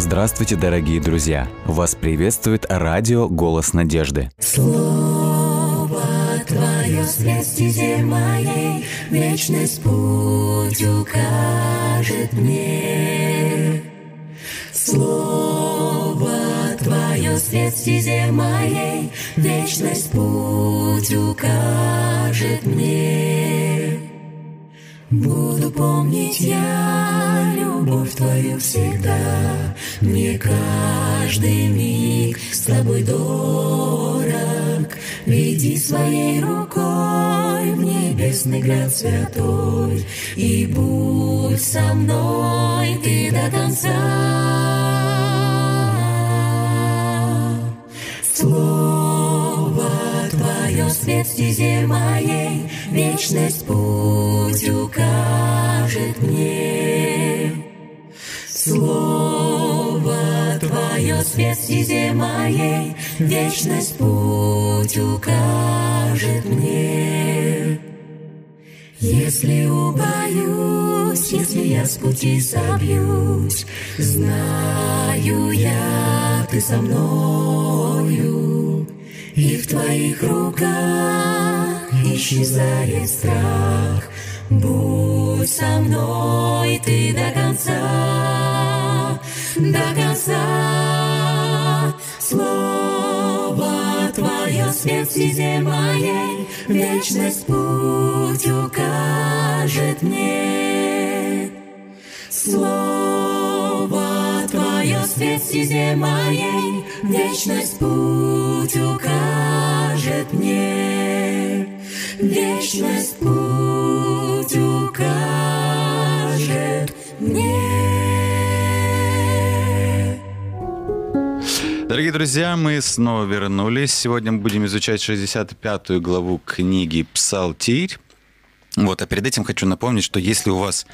Здравствуйте, дорогие друзья! Вас приветствует радио «Голос надежды». Слово Твое свет стезе моей, Вечность путь укажет мне. Слово Твое свет стезе моей, Вечность путь укажет мне. Буду помнить я любовь Твою всегда, Мне каждый миг с Тобой дорог. Веди своей рукой в небесный град святой, И будь со мной Ты до конца. Слово Твое свет стезе моей, Вечность путь свет стезе моей, Вечность путь укажет мне. Если убоюсь, если я с пути собьюсь, Знаю я, Ты со мною, И в Твоих руках исчезает страх. Будь со мной Ты до конца, до конца. Слово Твое свет стезе моей, Вечность путь укажет мне. Слово Твое свет стезе моей, Вечность путь укажет мне. Вечность путь укажет мне. Дорогие друзья, мы снова вернулись. Сегодня мы будем изучать 65-ю главу книги «Псалтирь». Вот, а перед этим хочу напомнить, что если у вас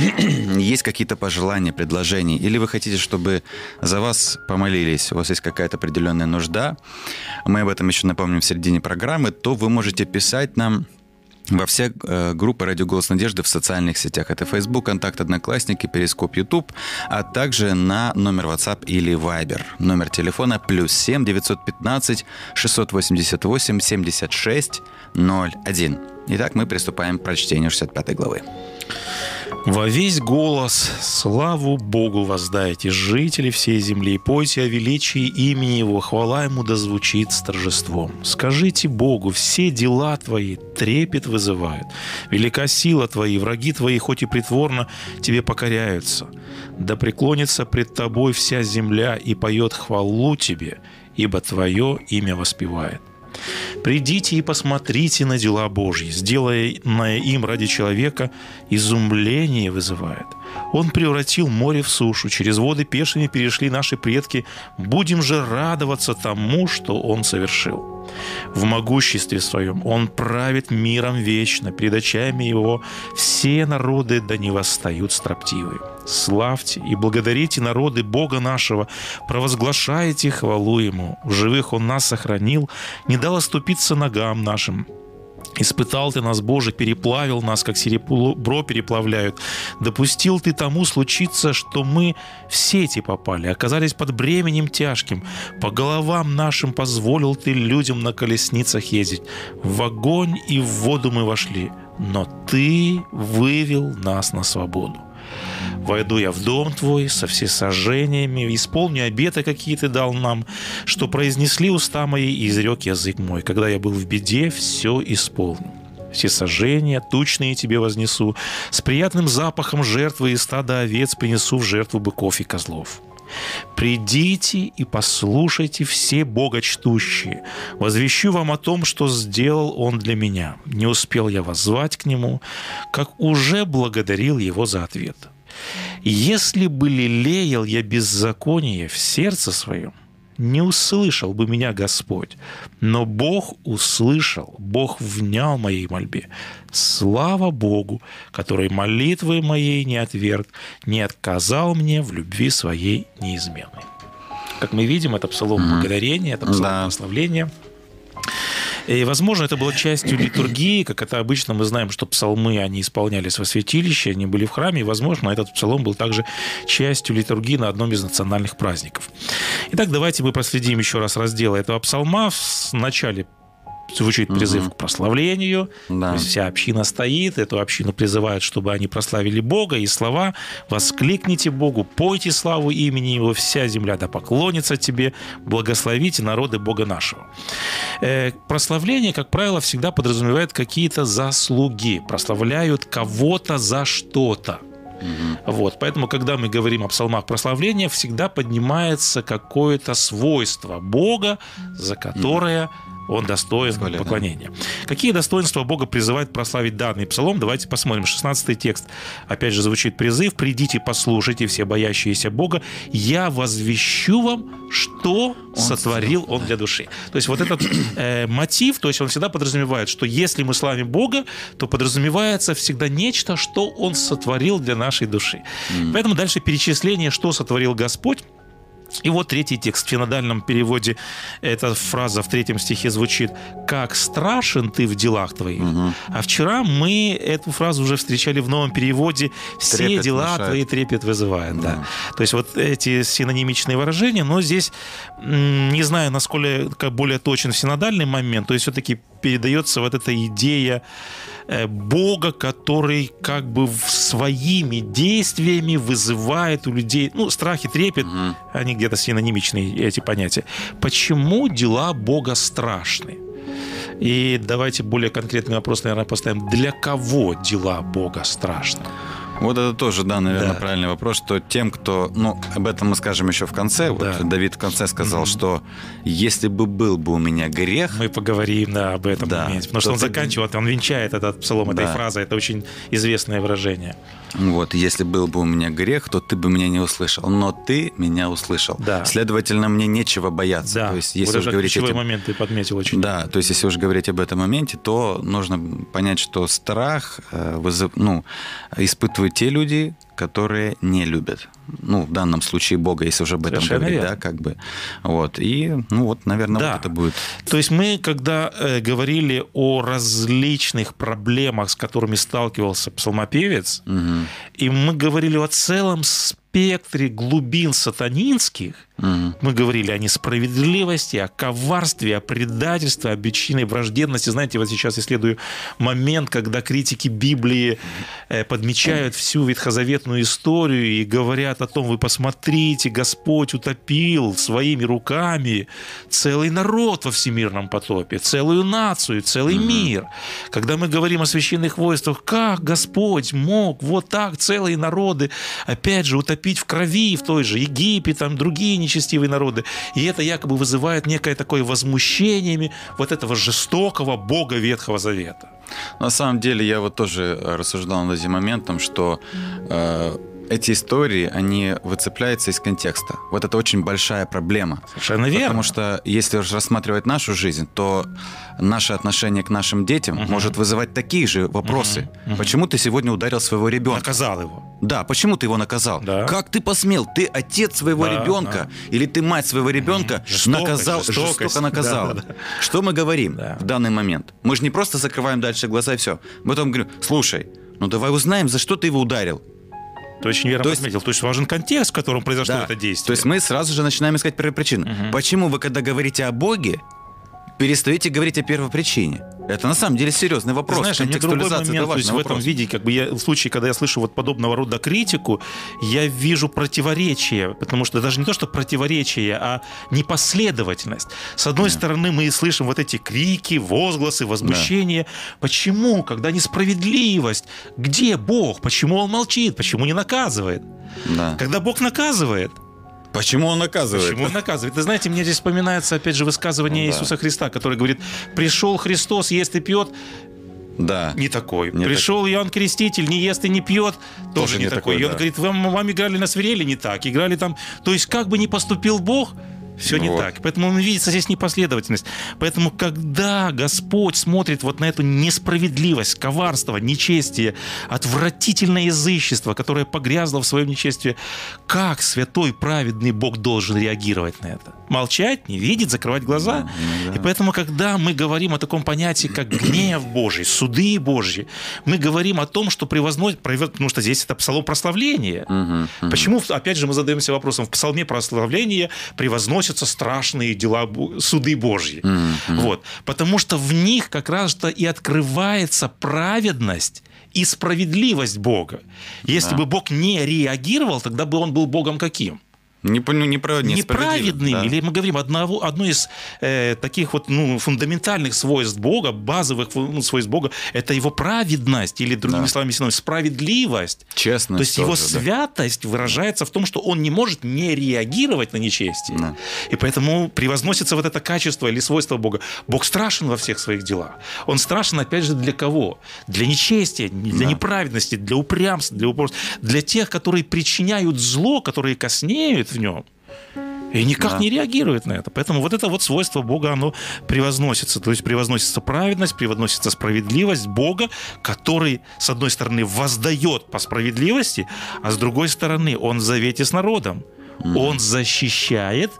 есть какие-то пожелания, предложения, или вы хотите, чтобы за вас помолились, у вас есть какая-то определенная нужда, мы об этом еще напомним в середине программы, то вы можете писать нам во все э, группы «Радио Голос Надежды» в социальных сетях. Это Facebook, Контакт, Одноклассники, Перископ, YouTube, а также на номер WhatsApp или Viber. Номер телефона плюс 7 915 688 76 01. Итак, мы приступаем к прочтению 65 главы. Во весь голос славу Богу воздайте, жители всей земли, пойте о величии имени Его, хвала Ему да звучит с торжеством. Скажите Богу, все дела Твои трепет вызывают. Велика сила Твои, враги Твои, хоть и притворно, Тебе покоряются. Да преклонится пред Тобой вся земля и поет хвалу Тебе, ибо Твое имя воспевает. Придите и посмотрите на дела Божьи, сделанное им ради человека, изумление вызывает. Он превратил море в сушу, через воды пешими перешли наши предки. Будем же радоваться тому, что Он совершил. В могуществе своем Он правит миром вечно, перед очами Его все народы да не восстают строптивые. Славьте и благодарите народы Бога нашего, провозглашайте хвалу Ему. В живых Он нас сохранил, не дал оступиться ногам нашим. Испытал ты нас, Боже, переплавил нас, как серебро переплавляют. Допустил ты тому случиться, что мы в сети попали, оказались под бременем тяжким. По головам нашим позволил ты людям на колесницах ездить. В огонь и в воду мы вошли, но ты вывел нас на свободу. Войду я в дом твой со всесожжениями, исполню обеты, какие ты дал нам, что произнесли уста мои и изрек язык мой. Когда я был в беде, все исполню. Все сожжения тучные тебе вознесу, с приятным запахом жертвы и стада овец принесу в жертву быков и козлов. «Придите и послушайте все богочтущие. Возвещу вам о том, что сделал он для меня. Не успел я воззвать к нему, как уже благодарил его за ответ. Если бы лелеял я беззаконие в сердце своем, не услышал бы меня Господь. Но Бог услышал, Бог внял моей мольбе. Слава Богу, который молитвы моей не отверг, не отказал мне в любви своей неизменной. Как мы видим, это псалом благодарения, это псалом Да. прославления. И, возможно, это было частью литургии, как это обычно мы знаем, что псалмы, они исполнялись во святилище, они были в храме, и, возможно, этот псалом был также частью литургии на одном из национальных праздников. Итак, давайте мы проследим еще раз разделы этого псалма. В начале звучит призыв угу. к прославлению. Да. Вся община стоит, эту общину призывают, чтобы они прославили Бога, и слова «Воскликните Богу, пойте славу имени Его, вся земля да поклонится Тебе, благословите народы Бога нашего». Э, прославление, как правило, всегда подразумевает какие-то заслуги, прославляют кого-то за что-то. Угу. Вот, поэтому, когда мы говорим о псалмах прославления, всегда поднимается какое-то свойство Бога, за которое угу он достоин Позволяю, поклонения. Да. Какие достоинства Бога призывает прославить данный псалом? Давайте посмотрим. 16 текст. Опять же звучит призыв. «Придите, послушайте, все боящиеся Бога. Я возвещу вам, что он сотворил Он для души». То есть вот этот э, мотив, то есть он всегда подразумевает, что если мы славим Бога, то подразумевается всегда нечто, что Он сотворил для нашей души. Mm. Поэтому дальше перечисление, что сотворил Господь, и вот третий текст в синодальном переводе, эта фраза в третьем стихе звучит «Как страшен ты в делах твоих». Угу. А вчера мы эту фразу уже встречали в новом переводе «Все трепет дела мешает. твои трепет вызывают». Да. Да. То есть вот эти синонимичные выражения, но здесь не знаю, насколько более точен синодальный момент, то есть все-таки передается вот эта идея Э, Бога, который как бы своими действиями вызывает у людей, ну, страх и трепет, угу. они где-то синонимичные, эти понятия. Почему дела Бога страшны? И давайте более конкретный вопрос, наверное, поставим. Для кого дела Бога страшны? Вот это тоже, да, наверное, да. правильный вопрос, что тем, кто, ну, об этом мы скажем еще в конце. Да. Вот Давид в конце сказал, mm-hmm. что если бы был бы у меня грех... Мы поговорим, да, об этом да, моменте. Потому что он заканчивает, он венчает этот псалом да. этой фразой. Это очень известное выражение. Вот, если был бы у меня грех, то ты бы меня не услышал. Но ты меня услышал. Да. Следовательно, мне нечего бояться. Да. То есть, если вот уж говорить этим... момент ты подметил очень. Да, то есть, если уж говорить об этом моменте, то нужно понять, что страх э, вызыв... ну, испытывают те люди, которые не любят. Ну, в данном случае Бога, если уже об этом Совершенно говорить, верно. да, как бы. Вот. И, ну, вот, наверное, да. вот это будет. То есть мы, когда э, говорили о различных проблемах, с которыми сталкивался псалмопевец, угу. и мы говорили о целом спектре глубин сатанинских, угу. мы говорили о несправедливости, о коварстве, о предательстве, о бечиной враждебности. Знаете, вот сейчас исследую момент, когда критики Библии э, подмечают всю ветхозаветную историю и говорят о том, вы посмотрите, Господь утопил своими руками целый народ во всемирном потопе, целую нацию, целый угу. мир. Когда мы говорим о священных войствах, как Господь мог вот так целые народы, опять же, утопить утопить в крови в той же Египет, там другие нечестивые народы. И это якобы вызывает некое такое возмущениями вот этого жестокого Бога Ветхого Завета. На самом деле я вот тоже рассуждал над этим моментом, что э, эти истории, они выцепляются из контекста. Вот это очень большая проблема. Совершенно верно. Потому что если уж рассматривать нашу жизнь, то наше отношение к нашим детям угу. может вызывать такие же вопросы. Угу. Почему ты сегодня ударил своего ребенка? Наказал его. Да, почему ты его наказал? Да. Как ты посмел? Ты отец своего да, ребенка да. или ты мать своего ребенка жестокость, наказал, жестокость. жестоко наказал. Да, да, да. Что мы говорим да. в данный момент? Мы же не просто закрываем дальше глаза и все. Мы потом говорим, слушай, ну давай узнаем, за что ты его ударил. Ты очень верно то есть, подметил. То есть важен контекст, в котором произошло да, это действие. То есть мы сразу же начинаем искать первопричину. Угу. Почему вы, когда говорите о Боге, перестаете говорить о первопричине. Это на самом деле серьезный вопрос. Знаешь, мне другой момент, то есть в этом виде, как бы я в случае, когда я слышу вот подобного рода критику, я вижу противоречие, потому что даже не то, что противоречие, а непоследовательность. С одной да. стороны, мы слышим вот эти крики, возгласы, возмущения. Да. Почему, когда несправедливость? Где Бог? Почему Он молчит? Почему не наказывает? Да. Когда Бог наказывает, Почему он наказывает? Почему он наказывает? Вы знаете, мне здесь вспоминается, опять же, высказывание ну, да. Иисуса Христа, который говорит, пришел Христос, ест и пьет, да. Не такой. Не Пришел так... Иоанн Креститель, не ест и не пьет, тоже, тоже не, не такой. такой. И он да. говорит, вам, вам играли на свирели не так, играли там. То есть, как бы не поступил Бог, Все не Вот. так. Поэтому мы видится здесь непоследовательность. Поэтому, когда Господь смотрит вот на эту несправедливость, коварство, нечестие, отвратительное язычество, которое погрязло в своем нечестии, как святой праведный Бог должен реагировать на это? Молчать, не видеть, закрывать глаза? Ну да. И поэтому, когда мы говорим о таком понятии, как гнев Божий, суды Божьи, мы говорим о том, что превозносит, потому что здесь это псалом прославления. Мгм, мгм. Почему, опять же, мы задаемся вопросом, в псалме прославления превозносятся страшные дела, суды Божьи. Мгм. Вот. Потому что в них как раз-то и открывается праведность и справедливость Бога. Если Да. бы Бог не реагировал, тогда бы он был Богом каким? Не, не, несправедливо, неправедными. да. Или мы говорим одного, одно из э, таких вот ну, фундаментальных свойств Бога, базовых ну, свойств Бога, это его праведность, или другими Да. словами, справедливость. Честность То есть его тоже, да. святость выражается в том, что он не может не реагировать на нечестие. Да. И поэтому превозносится вот это качество или свойство Бога. Бог страшен во всех своих делах. Он страшен, опять же, для кого? Для нечестия, для Да. неправедности, для упрямства, для упорства, для тех, которые причиняют зло, которые коснеют в нем. И никак Да. не реагирует на это. Поэтому вот это вот свойство Бога, оно превозносится. То есть превозносится праведность, превозносится справедливость Бога, который, с одной стороны, воздает по справедливости, а с другой стороны, он в завете с народом. Он защищает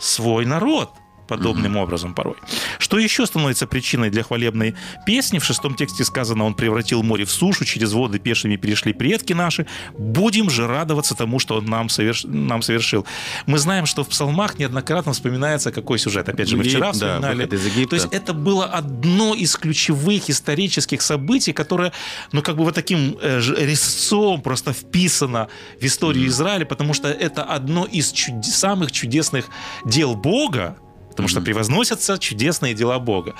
свой народ подобным образом порой. Что еще становится причиной для хвалебной песни? В шестом тексте сказано, он превратил море в сушу, через воды пешими перешли предки наши. Будем же радоваться тому, что он нам, соверш... нам совершил. Мы знаем, что в псалмах неоднократно вспоминается какой сюжет. Опять же, мы вчера да, вспоминали. выход из Египта. То есть это было одно из ключевых исторических событий, которое, ну, как бы вот таким э, резцом просто вписано в историю Израиля, потому что это одно из чуд- самых чудесных дел Бога, потому что превозносятся чудесные дела Бога.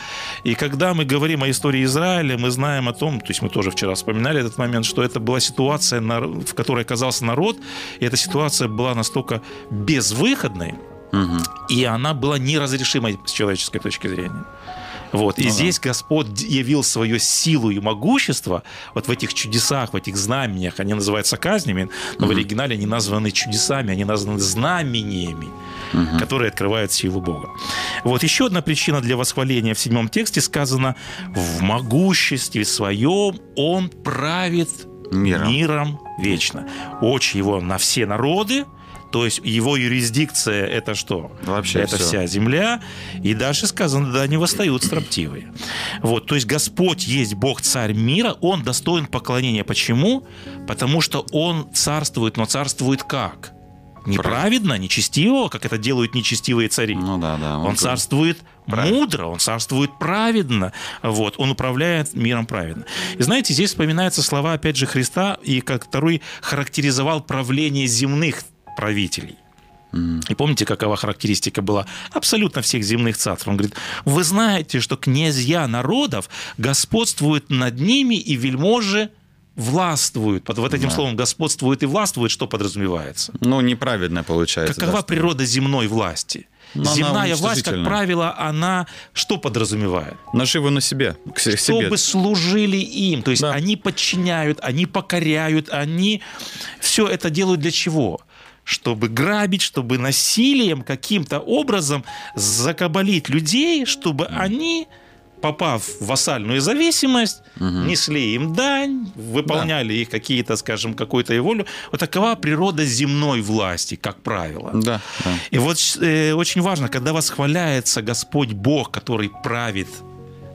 И когда мы говорим о истории Израиля, мы знаем о том, то есть мы тоже вчера вспоминали этот момент, что это была ситуация, в которой оказался народ, и эта ситуация была настолько безвыходной, Мгм. и она была неразрешимой с человеческой точки зрения. Вот. И Ну да. здесь Господь явил свою силу и могущество вот в этих чудесах, в этих знамениях. Они называются казнями, но в оригинале они названы чудесами, они названы знамениями, которые открывают силу Бога. Вот еще одна причина для восхваления в седьмом тексте сказано «в могуществе своем Он правит Миром. миром вечно». Очи его на все народы, то есть его юрисдикция это что? Вообще это всё. вся земля. И дальше сказано, да, не восстают строптивые. Вот, то есть Господь есть Бог, царь мира, Он достоин поклонения. Почему? Потому что Он царствует, но царствует как? Неправедно, нечестиво, как это делают нечестивые цари. Ну да, да. Он тут- царствует праведно. мудро, он царствует праведно. Вот, он управляет миром праведно. И знаете, здесь вспоминаются слова, опять же, Христа, и как второй характеризовал правление земных правителей. И помните, какова характеристика была абсолютно всех земных царств? Он говорит, вы знаете, что князья народов господствуют над ними, и вельможи властвуют. Под вот этим Да. словом господствует и властвует, что подразумевается? Ну, неправедно получается. Какова да, природа земной власти? Но она Земная власть, как правило, она что подразумевает? Наживу на себе, к се- себе. Чтобы служили им. То есть Да. они подчиняют, они покоряют, они все это делают для чего? Чтобы грабить, чтобы насилием каким-то образом закабалить людей, чтобы они попав в вассальную зависимость, несли им дань, выполняли их какие-то, скажем, какую-то волю. Вот такова природа земной власти, как правило. Да, да. И вот э, очень важно, когда восхваляется Господь Бог, который правит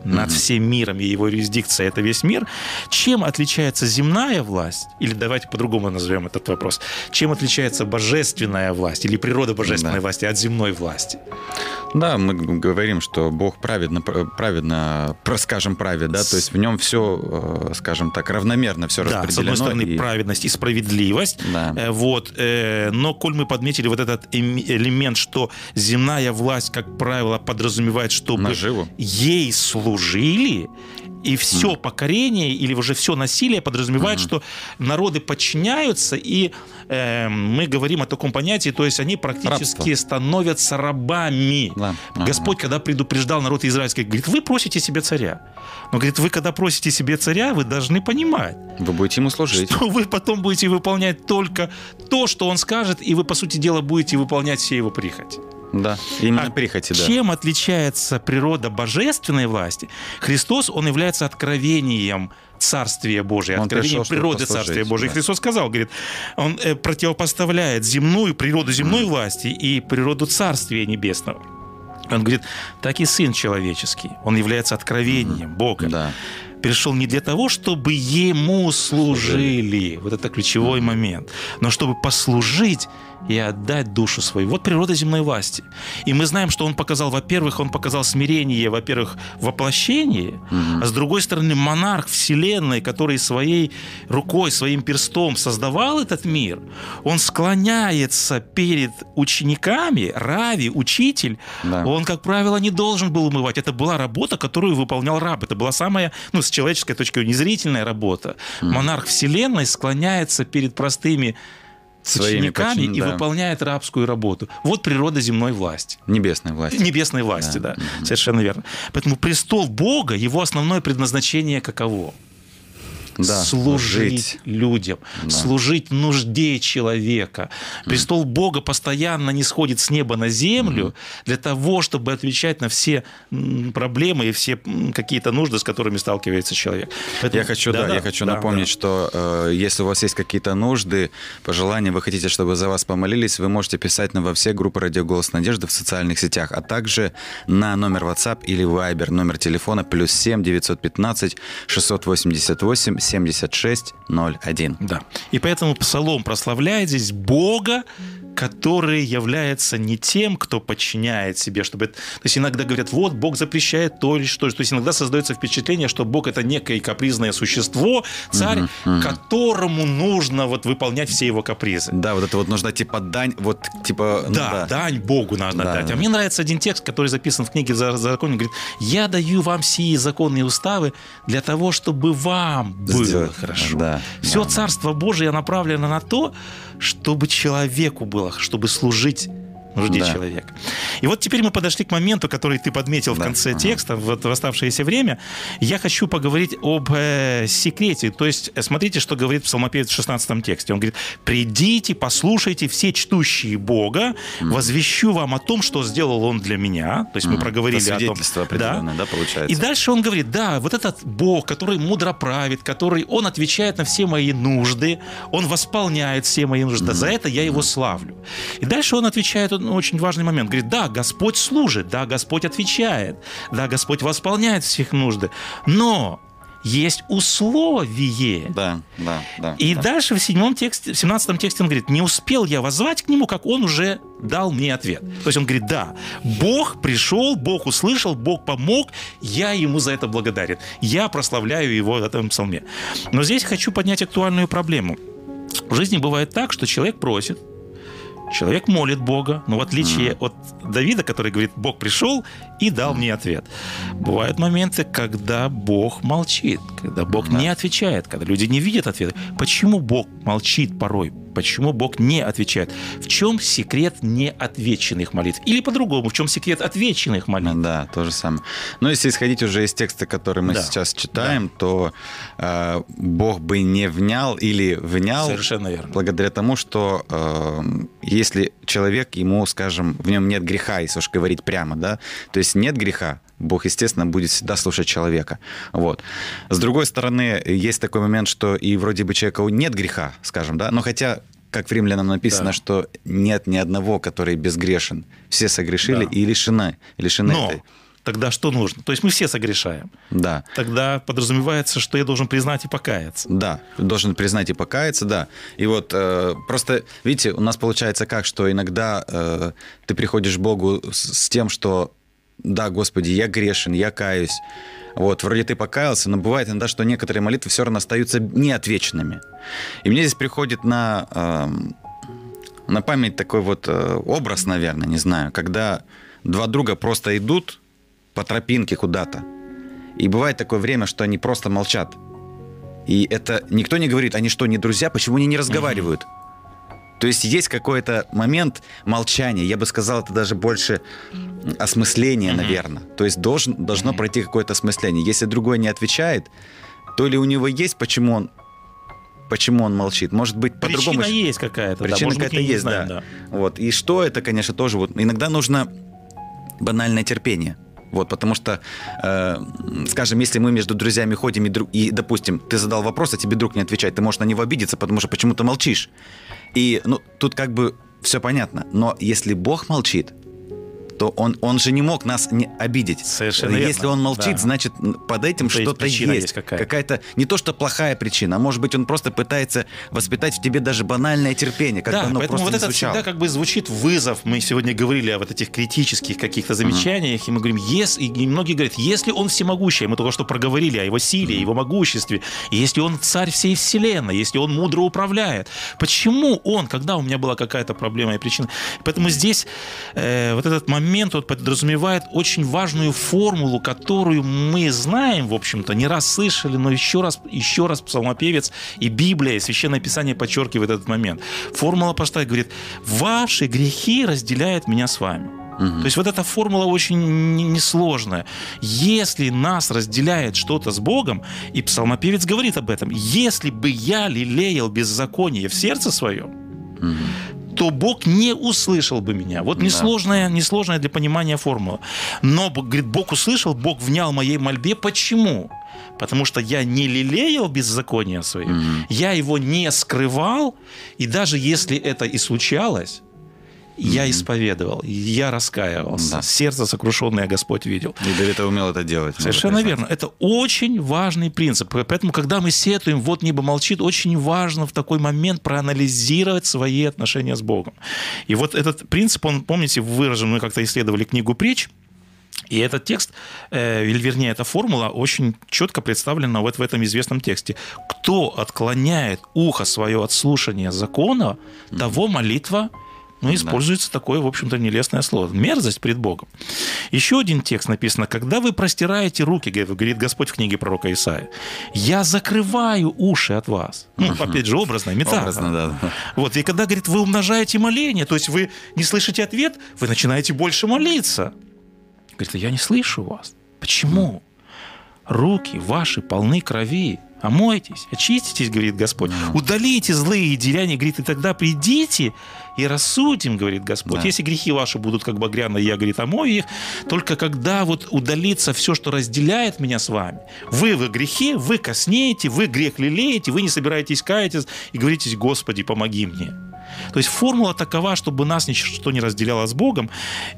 над всем миром, и его юрисдикция – это весь мир, чем отличается земная власть, или давайте по-другому назовем этот вопрос, чем отличается божественная власть или природа божественной Да. власти от земной власти? Да, мы говорим, что Бог праведно, пр- праведно, скажем, правит, да, то есть в нем все, скажем так, равномерно все Да, с распределено. одной стороны, и- праведность и справедливость. Да. Э, Вот, э, но коль мы подметили вот этот элемент, что земная власть, как правило, подразумевает, чтобы Наживу. ей служили, и все покорение или уже все насилие подразумевает, что народы подчиняются, и э, мы говорим о таком понятии, то есть они практически Рабство. становятся рабами. Да. Ага. Господь, когда предупреждал народ израильский, говорит, вы просите себе царя. Но говорит, вы когда просите себе царя, вы должны понимать, Вы будете ему служить. что вы потом будете выполнять только то, что он скажет, и вы, по сути дела, будете выполнять все его прихоти. Да, именно А прихоти, да. Чем отличается природа божественной власти? Христос, он является откровением Царствия Божия, Он откровением пришел, природы Царствия Божия. Да. Христос сказал, говорит, он э, противопоставляет земную, природу земной власти и природу Царствия Небесного. Он говорит, так и Сын Человеческий, он является откровением Бога. Да. Пришел не для того, чтобы ему служили. Вот это ключевой момент. Но чтобы послужить и отдать душу свою. Вот природа земной власти. И мы знаем, что он показал, во-первых, он показал смирение, во-первых, воплощение, а с другой стороны, монарх вселенной, который своей рукой, своим перстом создавал этот мир, он склоняется перед учениками, Рави, учитель, Да. он, как правило, не должен был умывать. Это была работа, которую выполнял раб. Это была самая, ну, с человеческой точки зрения, незрительная работа. Монарх вселенной склоняется перед простыми учениками и да. выполняет рабскую работу. Вот природа земной власти. Небесная власть. Небесной власти, да. Совершенно верно. Поэтому престол Бога, его основное предназначение каково? Да, служить жить. людям, служить нужде человека. Престол Бога постоянно не сходит с неба на землю для того, чтобы отвечать на все проблемы и все какие-то нужды, с которыми сталкивается человек. Поэтому- Я хочу, да, я хочу да, напомнить, да. что э, если у вас есть какие-то нужды, пожелания, вы хотите, чтобы за вас помолились, вы можете писать нам во все группы «Радио Голос Надежды» в социальных сетях, а также на номер WhatsApp или Viber, номер телефона плюс 7 915 688 76 01. Да. И поэтому псалом прославляет здесь Бога, который является не тем, кто подчиняет себе, чтобы... То есть иногда говорят, вот, Бог запрещает то или что. То есть иногда создается впечатление, что Бог это некое капризное существо, царь, которому нужно вот выполнять все его капризы. Да, вот это вот нужна типа дань, вот типа... ну Да, дань Богу надо Да, дать. да. А мне нравится один текст, который записан в книге «За- «Законник». Говорит, я даю вам сии законные уставы для того, чтобы вам было Сделать. хорошо. Да, Все да, да. Царство Божие направлено на то, чтобы человеку было, чтобы служить нужде Да. человека. И вот теперь мы подошли к моменту, который ты подметил в Да, конце ага. текста, вот в оставшееся время. Я хочу поговорить об э, секрете. То есть, смотрите, что говорит псалмопевец в 16 тексте. Он говорит, «Придите, послушайте все чтущие Бога, возвещу вам о том, что сделал Он для меня». То есть мы проговорили Это о том... свидетельство определенное, да, получается? И дальше он говорит, да, вот этот Бог, который мудро правит, который, он отвечает на все мои нужды, он восполняет все мои нужды, за это я его славлю. И дальше он отвечает на очень важный момент, говорит, да, Господь служит, да, Господь отвечает, да, Господь восполняет всех нужды, но есть условие. Да, да, да. И да. дальше в седьмом тексте, в 17 тексте он говорит, не успел я воззвать к нему, как он уже дал мне ответ. То есть он говорит, да, Бог пришел, Бог услышал, Бог помог, я ему за это благодарен. Я прославляю его в этом псалме. Но здесь хочу поднять актуальную проблему. В жизни бывает так, что человек просит, Человек молит Бога, но в отличие от Давида, который говорит, Бог пришел и дал мне ответ. Бывают моменты, когда Бог молчит, когда Бог не отвечает, когда люди не видят ответа. Почему Бог молчит порой? Почему Бог не отвечает? В чем секрет неотвеченных молитв? Или по-другому, в чем секрет отвеченных молитв? Да, то же самое. Но если исходить уже из текста, который мы Да. сейчас читаем, то э, Бог бы не внял или внял Совершенно верно. благодаря тому, что э, если человек, ему, скажем, в нем нет греха, если уж говорить прямо, да, то есть нет греха, Бог, естественно, будет всегда слушать человека. Вот. С другой стороны, есть такой момент, что и вроде бы человека нет греха, скажем, да, но хотя как в римлянам написано, Да. что нет ни одного, который безгрешен. Все согрешили Да. и лишены, лишены Но этой. тогда что нужно? То есть мы все согрешаем. Да. Тогда подразумевается, что я должен признать и покаяться. Да, должен признать и покаяться, да. И вот э, просто, видите, у нас получается как, что иногда э, ты приходишь к Богу с, с тем, что да, Господи, я грешен, я каюсь. Вот, вроде ты покаялся, но бывает иногда, что некоторые молитвы все равно остаются неотвеченными. И мне здесь приходит на, эм, на память такой вот э, образ, наверное, не знаю, когда два друга просто идут по тропинке куда-то. И бывает такое время, что они просто молчат. И это никто не говорит, они что, не друзья, почему они не разговаривают? То есть есть какой-то момент молчания, я бы сказал, это даже больше осмысление, наверное. То есть должен, должно пройти какое-то осмысление. Если другой не отвечает, то ли у него есть, почему он почему он молчит. Может быть, по-другому... Причина есть какая-то. да, Причина быть, какая-то есть, знаем, да. Вот. И что это, конечно, тоже вот иногда нужно банальное терпение. Вот, потому что, э, скажем, если мы между друзьями ходим и, друг- и, допустим, ты задал вопрос, а тебе друг не отвечает, ты можешь на него обидеться, потому что почему-то молчишь. И, ну, тут как бы все понятно. Но если Бог молчит, то он, он же не мог нас не обидеть. Совершенно Если верно. он молчит, Да. значит, под этим То есть что-то причина есть. есть какая-то. Какая-то не то, что плохая причина, а может быть, он просто пытается воспитать в тебе даже банальное терпение, как да, оно поэтому просто вот это звучало. всегда как бы звучит вызов. Мы сегодня говорили о вот этих критических каких-то замечаниях, и мы говорим, если, и многие говорят, если он всемогущий, мы только что проговорили о его силе, его могуществе, если он царь всей вселенной, если он мудро управляет, почему он, когда у меня была какая-то проблема и причина? Поэтому здесь э, вот этот момент вот подразумевает очень важную формулу, которую мы знаем, в общем-то, не раз слышали, но еще раз, еще раз псалмопевец и Библия, и Священное Писание подчеркивает этот момент. Формула простая, говорит, ваши грехи разделяют меня с вами. То есть вот эта формула очень несложная. Если нас разделяет что-то с Богом, и псалмопевец говорит об этом, если бы я лелеял беззаконие в сердце своем, то Бог не услышал бы меня. Вот Да. несложная, несложная для понимания формула. Но, Бог говорит, Бог услышал, Бог внял моей мольбе. Почему? Потому что я не лелеял беззаконие свое, Мгм. я его не скрывал, и даже если это и случалось, я исповедовал, я раскаивался. Да. Сердце сокрушенное Господь видел. И Давид умел это делать. Совершенно верно. Это очень важный принцип. Поэтому, когда мы сетуем, вот небо молчит, очень важно в такой момент проанализировать свои отношения с Богом. И вот этот принцип, он, помните, выражен, мы как-то исследовали книгу «Притч», и этот текст, э, или вернее, эта формула очень четко представлена вот в этом известном тексте. Кто отклоняет ухо свое от слушания закона, того молитва ну, используется такое, в общем-то, нелестное слово. Мерзость пред Богом. Еще один текст написано. «Когда вы простираете руки, говорит Господь в книге пророка Исаия, я закрываю уши от вас». Ну, опять же, образная метафора. Образно, да. да. Вот, и когда, говорит, вы умножаете моление, то есть вы не слышите ответ, вы начинаете больше молиться. Говорит, «А я не слышу вас. Почему? Руки ваши полны крови. Омойтесь, очиститесь, говорит Господь. Удалите злые деяния, говорит, и тогда придите и рассудим, говорит Господь. Да. Если грехи ваши будут как багряные, я, говорит, омою их, только когда вот удалится все, что разделяет меня с вами, вы в грехе, вы коснеете, вы грех лелеете, вы не собираетесь каяться и говорите, Господи, помоги мне. То есть формула такова, чтобы нас ничто не разделяло с Богом.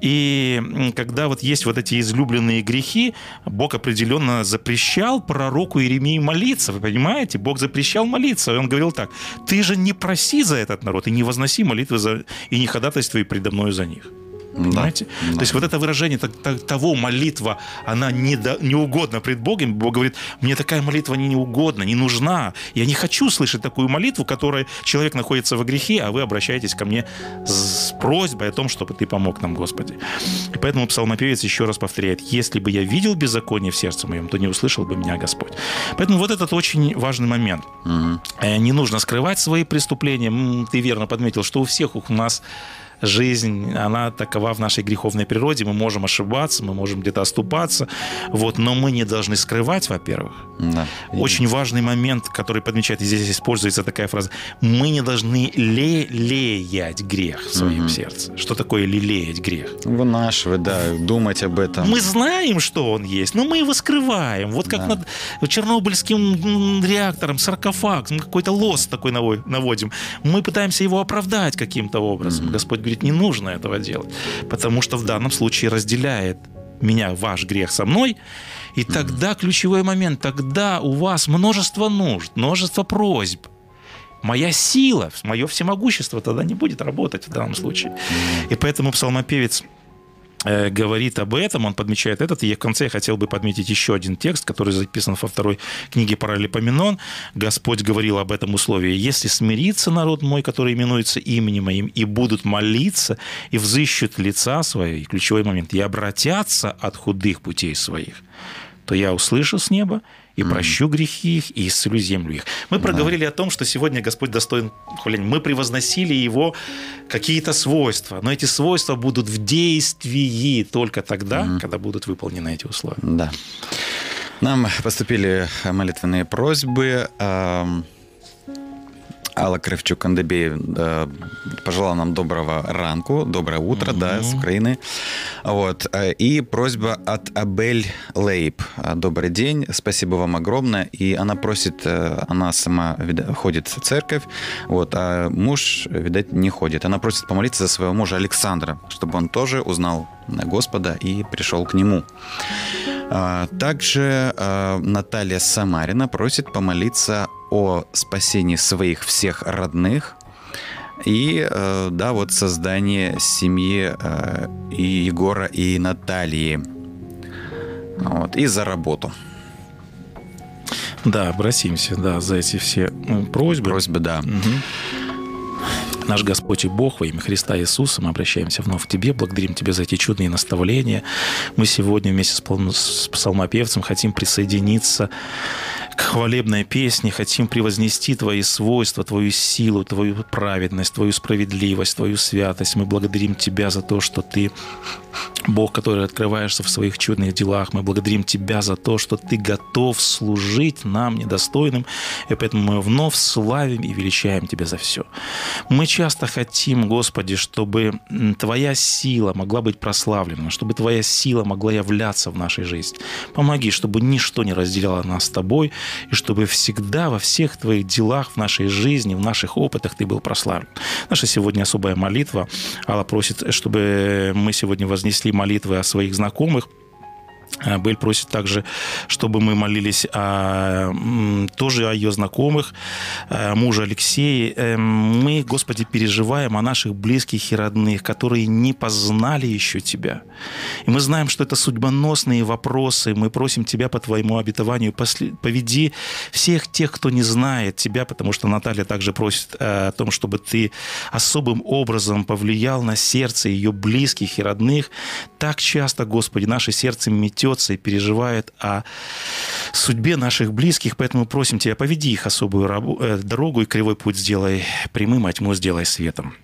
И когда вот есть вот эти излюбленные грехи, Бог определенно запрещал пророку Иеремии молиться. Вы понимаете? Бог запрещал молиться. И он говорил так, ты же не проси за этот народ и не возноси молитвы за... и не ходатайствуй предо мною за них. Понимаете? Да. То есть вот это выражение того молитва, она не, до- не угодна пред Богом. Бог говорит, мне такая молитва не, не угодна, не нужна. Я не хочу слышать такую молитву, которой человек находится во грехе, а вы обращаетесь ко мне с просьбой о том, чтобы ты помог нам, Господи. И поэтому псалмопевец еще раз повторяет, если бы я видел беззаконие в сердце моем, то не услышал бы меня Господь. Поэтому вот этот очень важный момент. Э, Не нужно скрывать свои преступления. Ты верно подметил, что у всех у нас жизнь, она такова в нашей греховной природе. Мы можем ошибаться, мы можем где-то оступаться, вот, но мы не должны скрывать, во-первых. Да. И- Очень важный момент, который подмечает, и здесь используется такая фраза, мы не должны лелеять грех в своем Мгм. сердце. Что такое лелеять грех? Вынашивать, да, думать об этом. Мы знаем, что он есть, но мы его скрываем. Вот как Да. над чернобыльским реактором, саркофаг, какой-то лос такой наво- наводим. Мы пытаемся его оправдать каким-то образом. Мгм. Господь говорит, не нужно этого делать, потому что в данном случае разделяет меня ваш грех со мной, и тогда ключевой момент, тогда у вас множество нужд, множество просьб. Моя сила, мое всемогущество тогда не будет работать в данном случае. И поэтому псалмопевец говорит об этом, он подмечает этот, и в конце я хотел бы подметить еще один текст, который записан во второй книге Паралипоменон. Господь говорил об этом условии. «Если смирится народ мой, который именуется именем моим, и будут молиться, и взыщут лица свои, и ключевой момент, и обратятся от худых путей своих, то я услышу с неба и прощу грехи их, и исцелю землю их». Мы проговорили о том, что сегодня Господь достоин хваления. Мы превозносили Его какие-то свойства, но эти свойства будут в действии только тогда, когда будут выполнены эти условия. Да. Нам поступили молитвенные просьбы. Алла Кривчук Андебей э, пожелала нам доброго ранку, доброе утро, mm-hmm. да, с Украины. Вот. Э, и просьба от Абель Лейб. Э, добрый день, спасибо вам огромное. И она просит, она сама ходит в церковь, вот, а муж, видать, не ходит. Она просит помолиться за своего мужа Александра, чтобы он тоже узнал Господа и пришел к нему. Также Наталья Самарина просит помолиться о спасении своих всех родных и, э, да, вот создание семьи э, и Егора, и Натальи. Вот, и за работу. Да, обратимся, да, за эти все просьбы. Просьбы, да. Угу. Наш Господь и Бог во имя Христа Иисуса, мы обращаемся вновь к Тебе, благодарим Тебя за эти чудные наставления. Мы сегодня вместе с псалмопевцем хотим присоединиться к хвалебной песне, хотим превознести Твои свойства, Твою силу, Твою праведность, Твою справедливость, Твою святость. Мы благодарим Тебя за то, что Ты Бог, который открываешься в своих чудных делах. Мы благодарим Тебя за то, что Ты готов служить нам недостойным, и поэтому мы вновь славим и величаем Тебя за все. Мы часто хотим, Господи, чтобы Твоя сила могла быть прославлена, чтобы Твоя сила могла являться в нашей жизни. Помоги, чтобы ничто не разделяло нас с Тобой, и чтобы всегда во всех Твоих делах, в нашей жизни, в наших опытах Ты был прославлен. Наша сегодня особая молитва. Алла просит, чтобы мы сегодня вознесли молитвы о своих знакомых, Бель просит также, чтобы мы молились о, тоже о ее знакомых, э, мужа Алексея. Э, мы, Господи, переживаем о наших близких и родных, которые не познали еще Тебя. И мы знаем, что это судьбоносные вопросы. Мы просим Тебя по Твоему обетованию, поведи всех тех, кто не знает Тебя, потому что Наталья также просит о том, чтобы Ты особым образом повлиял на сердце ее близких и родных. Так часто, Господи, наше сердце метет трясется и переживает о судьбе наших близких, поэтому просим Тебя, поведи их особую э, дорогу и кривой путь сделай прямым, а тьму сделай светом.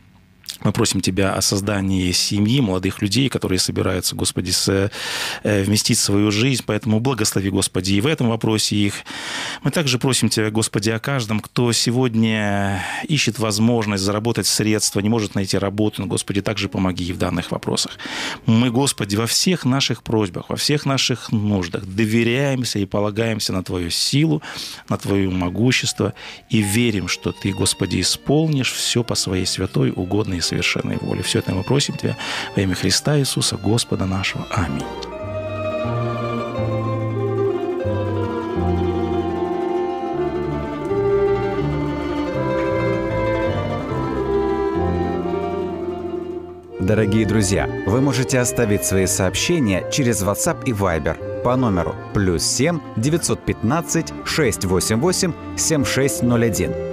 Мы просим Тебя о создании семьи, молодых людей, которые собираются, Господи, с, э, вместить свою жизнь. Поэтому благослови, Господи, и в этом вопросе их. Мы также просим Тебя, Господи, о каждом, кто сегодня ищет возможность заработать средства, не может найти работу. Но, Господи, также помоги в данных вопросах. Мы, Господи, во всех наших просьбах, во всех наших нуждах доверяемся и полагаемся на Твою силу, на Твое могущество и верим, что Ты, Господи, исполнишь все по Своей святой, угодной и совершенной воли. Все это мы просим Тебя во имя Христа Иисуса, Господа нашего. Аминь. Дорогие друзья, вы можете оставить свои сообщения через WhatsApp и Viber по номеру плюс 7 915 688 7601